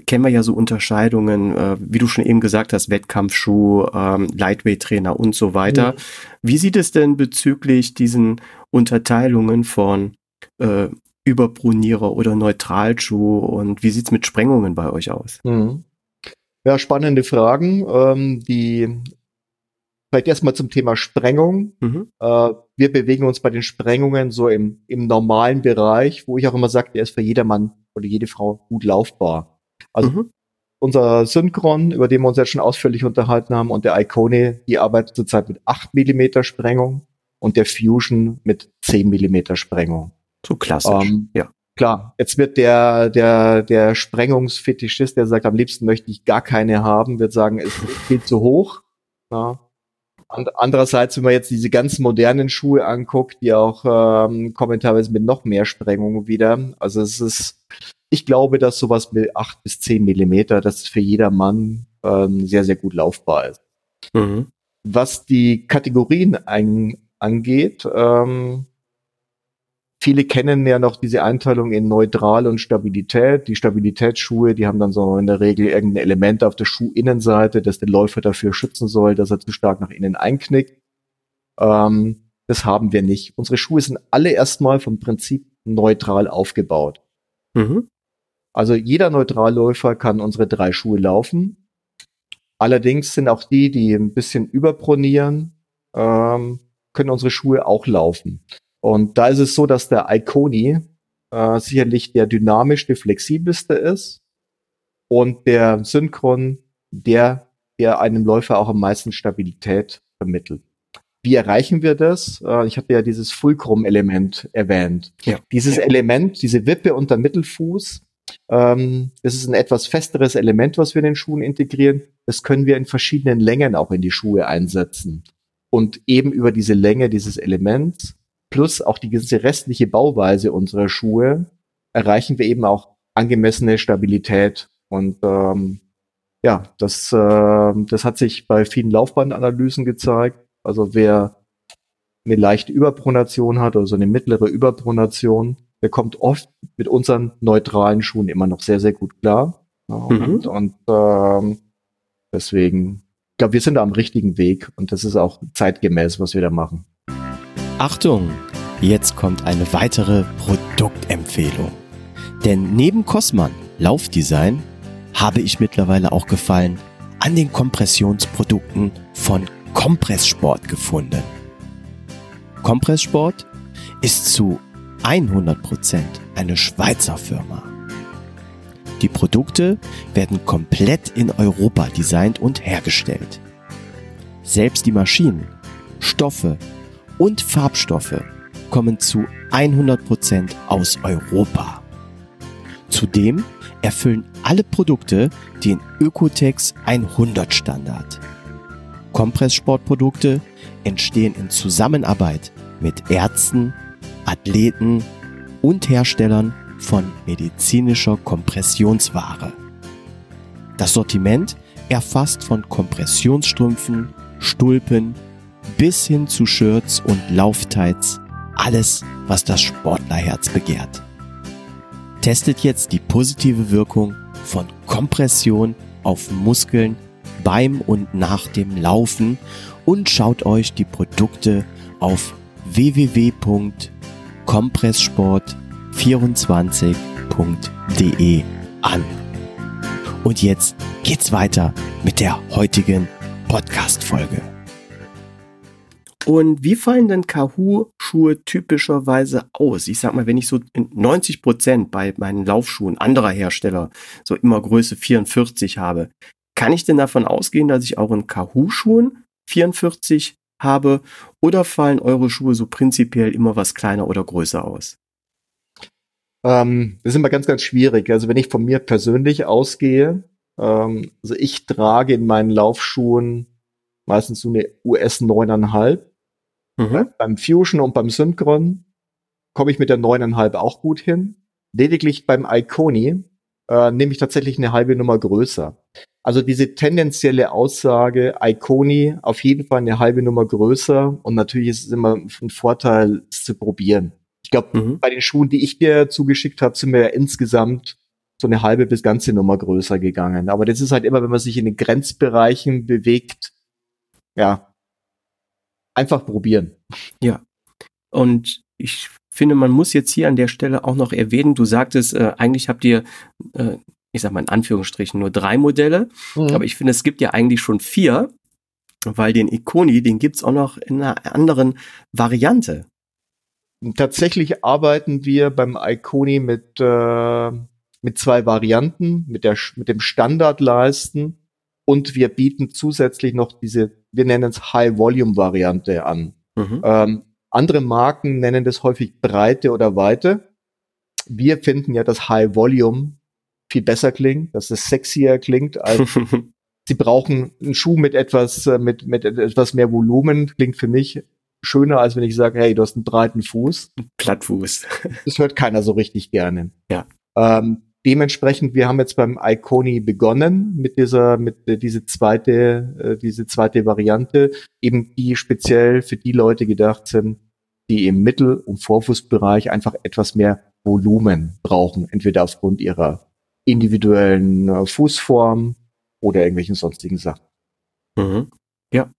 kennen wir ja so Unterscheidungen, äh, wie du schon eben gesagt hast, Wettkampfschuh, ähm, Lightweight-Trainer und so weiter. Mhm. Wie sieht es denn bezüglich diesen Unterteilungen von äh, Überbrunierer oder Neutralschuh und wie sieht's mit Sprengungen bei euch aus? Mhm. Ja, spannende Fragen. Ähm, die Vielleicht erstmal zum Thema Sprengung. Mhm. Äh, wir bewegen uns bei den Sprengungen so im, im normalen Bereich, wo ich auch immer sage, der ist für jedermann oder jede Frau gut laufbar. Also mhm. unser Synchron, über den wir uns jetzt schon ausführlich unterhalten haben, und der Icone, die arbeitet zurzeit mit 8 Millimeter Sprengung und der Fusion mit 10 Millimeter Sprengung. So klassisch, ähm, ja. Klar, jetzt wird der, der, der Sprengungsfetischist, der sagt, am liebsten möchte ich gar keine haben, wird sagen, ist viel zu hoch. Ja. Andererseits, wenn man jetzt diese ganzen modernen Schuhe anguckt, die auch ähm, kommen teilweise mit noch mehr Sprengung wieder. Also es ist, ich glaube, dass sowas mit acht bis zehn Millimeter, das für jedermann ähm, sehr, sehr gut laufbar ist. Mhm. Was die Kategorien ein, angeht, ähm, Viele kennen ja noch diese Einteilung in Neutral und Stabilität. Die Stabilitätsschuhe, die haben dann so in der Regel irgendein Element auf der Schuhinnenseite, das den Läufer dafür schützen soll, dass er zu stark nach innen einknickt. Ähm, das haben wir nicht. Unsere Schuhe sind alle erstmal vom Prinzip neutral aufgebaut. Mhm. Also jeder Neutralläufer kann unsere drei Schuhe laufen. Allerdings sind auch die, die ein bisschen überpronieren, ähm, können unsere Schuhe auch laufen. Und da ist es so, dass der Iconi äh, sicherlich der dynamischste, flexibelste ist und der Synchron der, der einem Läufer auch am meisten Stabilität vermittelt. Wie erreichen wir das? Äh, ich hatte ja dieses Fulcrum-Element erwähnt. Ja. Dieses ja. Element, diese Wippe unter Mittelfuß, ähm, das ist ein etwas festeres Element, was wir in den Schuhen integrieren. Das können wir in verschiedenen Längen auch in die Schuhe einsetzen. Und eben über diese Länge dieses Elements plus auch die ganze restliche Bauweise unserer Schuhe erreichen wir eben auch angemessene Stabilität. Und ähm, ja, das, äh, das hat sich bei vielen Laufbandanalysen gezeigt. Also wer eine leichte Überpronation hat, also eine mittlere Überpronation, der kommt oft mit unseren neutralen Schuhen immer noch sehr, sehr gut klar. Ja, mhm. Und, und ähm, deswegen, ich glaube, wir sind da am richtigen Weg und das ist auch zeitgemäß, was wir da machen. Achtung, jetzt kommt eine weitere Produktempfehlung. Denn neben Cosman Laufdesign habe ich mittlerweile auch Gefallen an den Kompressionsprodukten von Kompresssport gefunden. Kompresssport ist zu 100% eine Schweizer Firma. Die Produkte werden komplett in Europa designt und hergestellt. Selbst die Maschinen, Stoffe und Farbstoffe kommen zu 100% aus Europa. Zudem erfüllen alle Produkte den Ökotex 100 Standard. Kompresssportprodukte entstehen in Zusammenarbeit mit Ärzten, Athleten und Herstellern von medizinischer Kompressionsware. Das Sortiment erfasst von Kompressionsstrümpfen, Stulpen, bis hin zu Shirts und Lauftights alles, was das Sportlerherz begehrt. Testet jetzt die positive Wirkung von Kompression auf Muskeln beim und nach dem Laufen und schaut euch die Produkte auf www.kompresssport24.de an. Und jetzt geht's weiter mit der heutigen Podcast-Folge. Und wie fallen denn Kahoo-Schuhe typischerweise aus? Ich sag mal, wenn ich so 90 Prozent bei meinen Laufschuhen anderer Hersteller so immer Größe 44 habe, kann ich denn davon ausgehen, dass ich auch in Kahoo-Schuhen 44 habe oder fallen eure Schuhe so prinzipiell immer was kleiner oder größer aus? Ähm, das ist immer ganz, ganz schwierig. Also wenn ich von mir persönlich ausgehe, ähm, also ich trage in meinen Laufschuhen meistens so eine US 9,5 Mhm. Beim Fusion und beim Synchron komme ich mit der 9,5 auch gut hin. Lediglich beim Iconi äh, nehme ich tatsächlich eine halbe Nummer größer. Also diese tendenzielle Aussage, Iconi auf jeden Fall eine halbe Nummer größer und natürlich ist es immer ein Vorteil, es zu probieren. Ich glaube, mhm. bei den Schuhen, die ich dir zugeschickt habe, sind wir ja insgesamt so eine halbe bis ganze Nummer größer gegangen. Aber das ist halt immer, wenn man sich in den Grenzbereichen bewegt, ja, einfach probieren. Ja. Und ich finde, man muss jetzt hier an der Stelle auch noch erwähnen, du sagtest, äh, eigentlich habt ihr, äh, ich sag mal in Anführungsstrichen, nur drei Modelle. Mhm. Aber ich finde, es gibt ja eigentlich schon vier, weil den Ikoni, den gibt's auch noch in einer anderen Variante. Tatsächlich arbeiten wir beim Iconi mit äh, mit zwei Varianten, mit, der, mit dem Standardleisten und wir bieten zusätzlich noch diese, wir nennen es High-Volume-Variante an. Mhm. Ähm, andere Marken nennen das häufig Breite oder Weite. Wir finden ja, dass High Volume viel besser klingt, dass es sexier klingt als sie brauchen einen Schuh mit etwas, äh, mit, mit etwas mehr Volumen, klingt für mich schöner, als wenn ich sage, hey, du hast einen breiten Fuß. Plattfuß. das hört keiner so richtig gerne. Ja. Ähm, dementsprechend, wir haben jetzt beim Iconi begonnen mit dieser, mit äh, diese zweite, äh, diese zweite Variante, eben die speziell für die Leute gedacht sind, die im Mittel- und Vorfußbereich einfach etwas mehr Volumen brauchen, entweder aufgrund ihrer individuellen äh, Fußform oder irgendwelchen sonstigen Sachen. Mhm. Ja.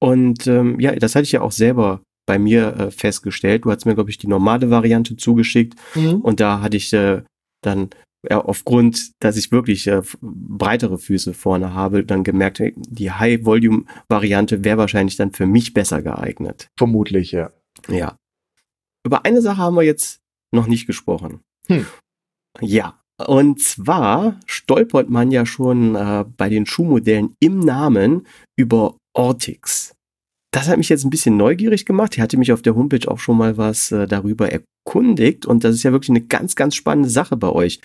Und ähm, ja, das hatte ich ja auch selber bei mir äh, festgestellt. Du hast mir, glaube ich, die normale Variante zugeschickt mhm. und da hatte ich äh, dann ja, aufgrund, dass ich wirklich äh, breitere Füße vorne habe, dann gemerkt, die High-Volume-Variante wäre wahrscheinlich dann für mich besser geeignet. Vermutlich, ja. Ja. Über eine Sache haben wir jetzt noch nicht gesprochen. Hm. Ja. Und zwar stolpert man ja schon äh, bei den Schuhmodellen im Namen über Ortix. Das hat mich jetzt ein bisschen neugierig gemacht. Ich hatte mich auf der Homepage auch schon mal was äh, darüber erkundigt und das ist ja wirklich eine ganz, ganz spannende Sache bei euch.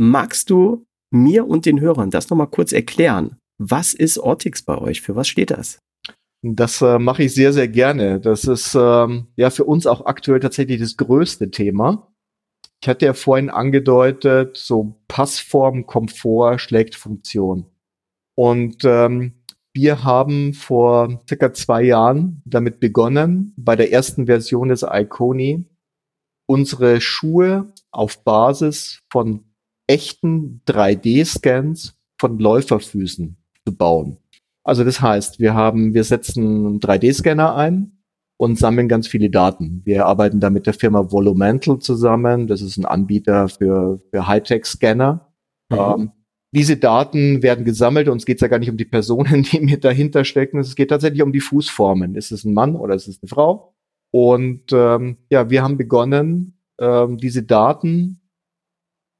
Magst du mir und den Hörern das nochmal kurz erklären? Was ist Ortix bei euch? Für was steht das? Das äh, mache ich sehr, sehr gerne. Das ist ähm, ja für uns auch aktuell tatsächlich das größte Thema. Ich hatte ja vorhin angedeutet, so Passform, Komfort schlägt Funktion. Und ähm, wir haben vor circa zwei Jahren damit begonnen, bei der ersten Version des Iconi unsere Schuhe auf Basis von echten 3D-Scans von Läuferfüßen zu bauen. Also das heißt, wir haben, wir setzen einen 3D-Scanner ein und sammeln ganz viele Daten. Wir arbeiten da mit der Firma Volumental zusammen. Das ist ein Anbieter für, für Hightech-Scanner. Mhm. Ähm, diese Daten werden gesammelt und es geht ja gar nicht um die Personen, die mir dahinter stecken. Es geht tatsächlich um die Fußformen. Ist es ein Mann oder ist es eine Frau? Und ähm, ja, wir haben begonnen, ähm, diese Daten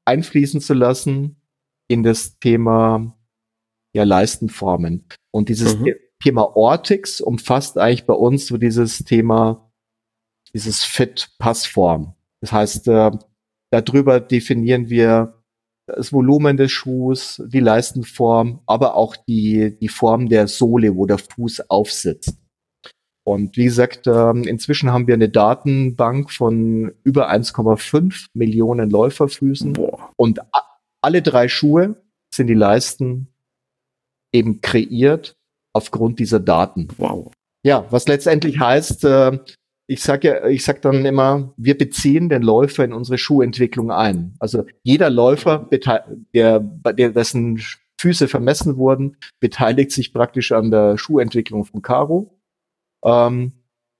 einfließen zu lassen in das Thema ja, Leistenformen. Und dieses mhm. Thema Ortix umfasst eigentlich bei uns so dieses Thema, dieses Fit-Passform. Das heißt, äh, darüber definieren wir das Volumen des Schuhs, die Leistenform, aber auch die, die Form der Sohle, wo der Fuß aufsitzt. Und wie gesagt, ähm, inzwischen haben wir eine Datenbank von über 1,5 Millionen Läuferfüßen. Boah. Und alle drei Schuhe sind die Leisten eben kreiert aufgrund dieser Daten. Wow. Ja, was letztendlich heißt, äh, ich sage ja, ich sag dann immer, wir beziehen den Läufer in unsere Schuhentwicklung ein. Also jeder Läufer, der, der dessen Füße vermessen wurden, beteiligt sich praktisch an der Schuhentwicklung von Caro. Ähm,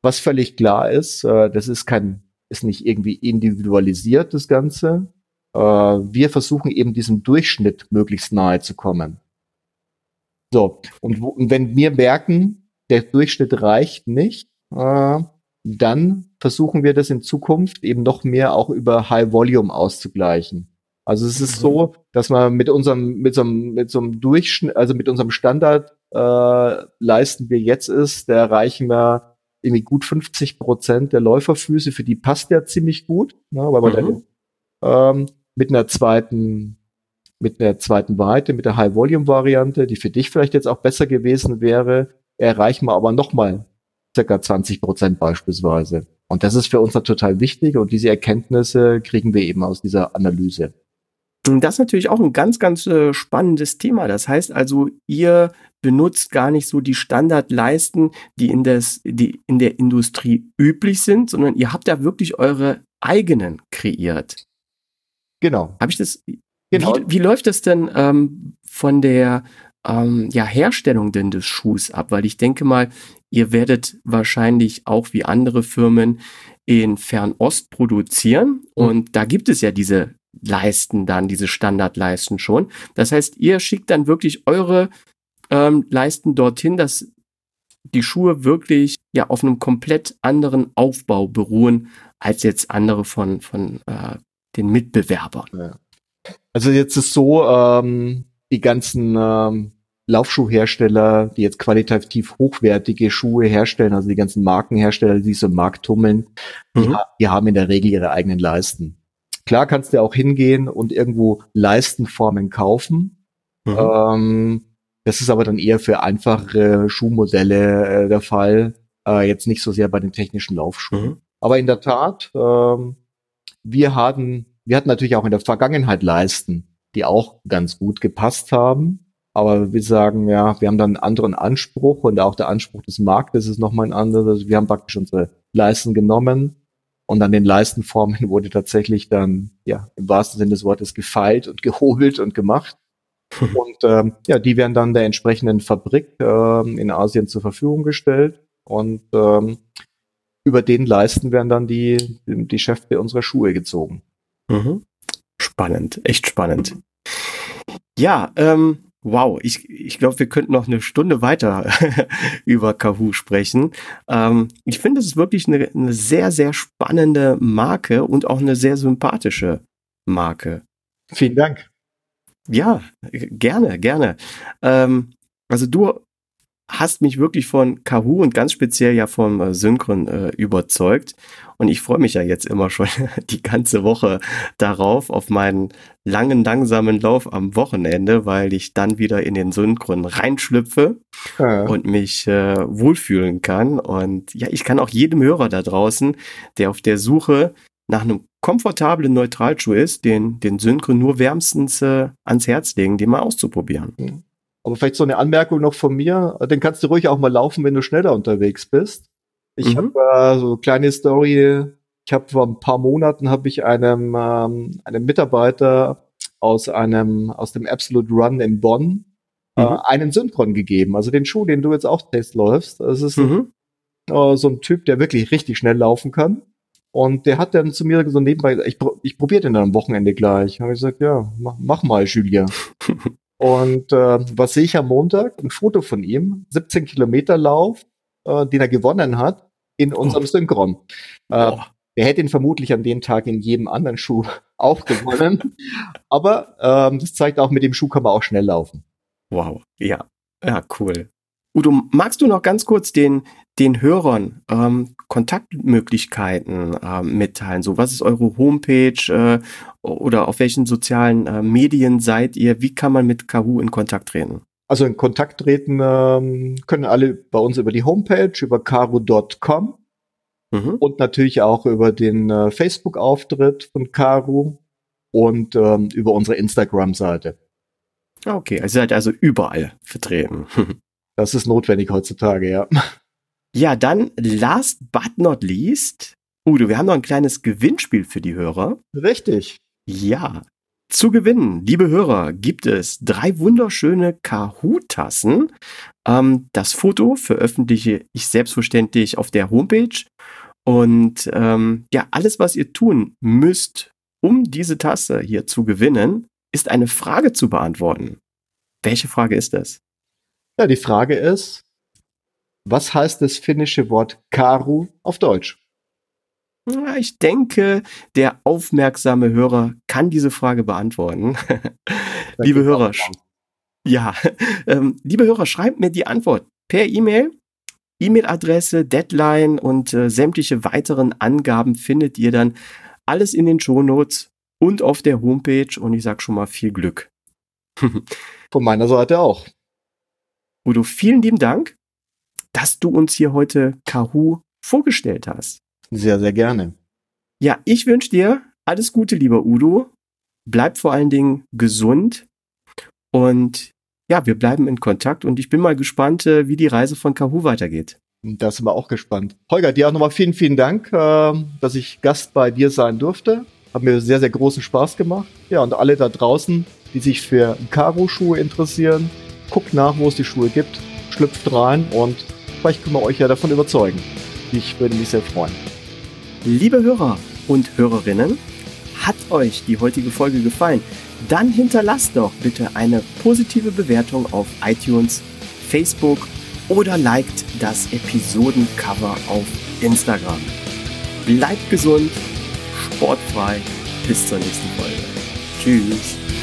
was völlig klar ist, äh, das ist kein, ist nicht irgendwie individualisiert, das Ganze. Äh, wir versuchen eben diesem Durchschnitt möglichst nahe zu kommen. So, und, und wenn wir merken, der Durchschnitt reicht nicht, äh, dann versuchen wir das in Zukunft eben noch mehr auch über High Volume auszugleichen. Also es ist mhm. so, dass man mit unserem, mit so einem, mit so einem Durchschnitt, also mit unserem Standard äh, leisten wir jetzt ist, da erreichen wir irgendwie gut 50 Prozent der Läuferfüße, für die passt der ziemlich gut, ne, weil man mhm. dann ähm, mit einer zweiten mit einer zweiten Weite, mit der High-Volume-Variante, die für dich vielleicht jetzt auch besser gewesen wäre, erreichen wir aber nochmal circa 20 Prozent beispielsweise. Und das ist für uns total wichtig und diese Erkenntnisse kriegen wir eben aus dieser Analyse. Das ist natürlich auch ein ganz, ganz äh, spannendes Thema. Das heißt also, ihr benutzt gar nicht so die Standardleisten, die in, des, die in der Industrie üblich sind, sondern ihr habt da wirklich eure eigenen kreiert. Genau. Habe ich das Genau. Wie, wie läuft das denn ähm, von der ähm, ja, Herstellung denn des Schuhs ab? Weil ich denke mal, ihr werdet wahrscheinlich auch wie andere Firmen in Fernost produzieren. Mhm. Und da gibt es ja diese Leisten dann, diese Standardleisten schon. Das heißt, ihr schickt dann wirklich eure ähm, Leisten dorthin, dass die Schuhe wirklich ja auf einem komplett anderen Aufbau beruhen als jetzt andere von, von äh, den Mitbewerbern. Also jetzt ist so, ähm, die ganzen ähm, Laufschuhhersteller, die jetzt qualitativ hochwertige Schuhe herstellen, also die ganzen Markenhersteller, die so im Markt tummeln, mhm. die, die, haben in der Regel ihre eigenen Leisten. Klar kannst du auch hingehen und irgendwo Leistenformen kaufen. Mhm. Ähm, das ist aber dann eher für einfachere Schuhmodelle äh, der Fall, äh, jetzt nicht so sehr bei den technischen Laufschuhen. Mhm. Aber in der Tat, ähm, wir hatten, wir hatten natürlich auch in der Vergangenheit Leisten, die auch ganz gut gepasst haben. Aber wir sagen, ja, wir haben dann einen anderen Anspruch und auch der Anspruch des Marktes ist nochmal ein anderer. Also wir haben praktisch unsere Leisten genommen und an den Leistenformen wurde tatsächlich dann, ja, im wahrsten Sinne des Wortes gefeilt und gehobelt und gemacht. und ähm, ja, die werden dann der entsprechenden Fabrik ähm, in Asien zur Verfügung gestellt und ähm, über den Leisten werden dann die, die Schäfte unserer Schuhe gezogen. Mhm. Spannend, echt spannend. Ja, ähm, Wow, ich, ich glaube, wir könnten noch eine Stunde weiter über Kahoo sprechen. Ähm, ich finde, es ist wirklich eine, eine sehr, sehr spannende Marke und auch eine sehr sympathische Marke. Vielen Dank. Ja, gerne, gerne. Ähm, also du hast mich wirklich von Kahoo und ganz speziell ja vom äh, Synchron äh, überzeugt. Und ich freue mich ja jetzt immer schon die ganze Woche darauf, auf meinen langen, langsamen Lauf am Wochenende, weil ich dann wieder in den Synchron reinschlüpfe ja. und mich äh, wohlfühlen kann. Und ja, ich kann auch jedem Hörer da draußen, der auf der Suche nach einem komfortablen Neutralschuh ist, den, den Synchron nur wärmstens äh, ans Herz legen, den mal auszuprobieren. Mhm. Aber vielleicht so eine Anmerkung noch von mir. Den kannst du ruhig auch mal laufen, wenn du schneller unterwegs bist. Ich mhm. habe äh, so eine kleine Story. Ich habe vor ein paar Monaten habe ich einem ähm, einem Mitarbeiter aus einem aus dem Absolute Run in Bonn äh, mhm. äh, einen Synchron gegeben. Also den Schuh, den du jetzt auch testläufst. Das ist mhm. äh, so ein Typ, der wirklich richtig schnell laufen kann. Und der hat dann zu mir so nebenbei, ich, ich probiere den dann am Wochenende gleich. Habe ich gesagt, ja, mach, mach mal, Julia. Und äh, was sehe ich am Montag? Ein Foto von ihm, 17 Kilometer Lauf, äh, den er gewonnen hat in unserem oh. Synchron. Äh, oh. Er hätte ihn vermutlich an dem Tag in jedem anderen Schuh auch gewonnen. Aber ähm, das zeigt auch, mit dem Schuh kann man auch schnell laufen. Wow, ja, ja, cool. Udo, magst du noch ganz kurz den, den Hörern ähm, Kontaktmöglichkeiten äh, mitteilen? So, was ist eure Homepage äh, oder auf welchen sozialen äh, Medien seid ihr? Wie kann man mit Kahoo in Kontakt treten? Also in Kontakt treten ähm, können alle bei uns über die Homepage, über caro.com mhm. und natürlich auch über den äh, Facebook-Auftritt von Caro und ähm, über unsere Instagram-Seite. Okay, also seid also überall vertreten. Das ist notwendig heutzutage, ja. Ja, dann last but not least, Udo, wir haben noch ein kleines Gewinnspiel für die Hörer. Richtig. Ja. Zu gewinnen, liebe Hörer, gibt es drei wunderschöne Kahoot-Tassen. Ähm, das Foto veröffentliche ich selbstverständlich auf der Homepage. Und ähm, ja, alles, was ihr tun müsst, um diese Tasse hier zu gewinnen, ist eine Frage zu beantworten. Welche Frage ist das? Ja, die Frage ist, was heißt das finnische Wort Karu auf Deutsch? Ich denke, der aufmerksame Hörer kann diese Frage beantworten. liebe Hörer, ja, ähm, liebe Hörer, schreibt mir die Antwort per E-Mail. E-Mail-Adresse, Deadline und äh, sämtliche weiteren Angaben findet ihr dann alles in den Shownotes und auf der Homepage und ich sag schon mal viel Glück. Von meiner Seite auch. Udo, vielen lieben Dank, dass du uns hier heute Kahoo vorgestellt hast. Sehr, sehr gerne. Ja, ich wünsche dir alles Gute, lieber Udo. Bleib vor allen Dingen gesund und ja, wir bleiben in Kontakt und ich bin mal gespannt, äh, wie die Reise von Kahoo weitergeht. Da sind wir auch gespannt. Holger, dir auch nochmal vielen, vielen Dank, äh, dass ich Gast bei dir sein durfte. Hat mir sehr, sehr großen Spaß gemacht. Ja, und alle da draußen, die sich für Karo-Schuhe interessieren, guckt nach, wo es die Schuhe gibt, schlüpft rein und vielleicht können wir euch ja davon überzeugen. Ich würde mich sehr freuen. Liebe Hörer und Hörerinnen, hat euch die heutige Folge gefallen? Dann hinterlasst doch bitte eine positive Bewertung auf iTunes, Facebook oder liked das Episodencover auf Instagram. Bleibt gesund, sportfrei, bis zur nächsten Folge. Tschüss.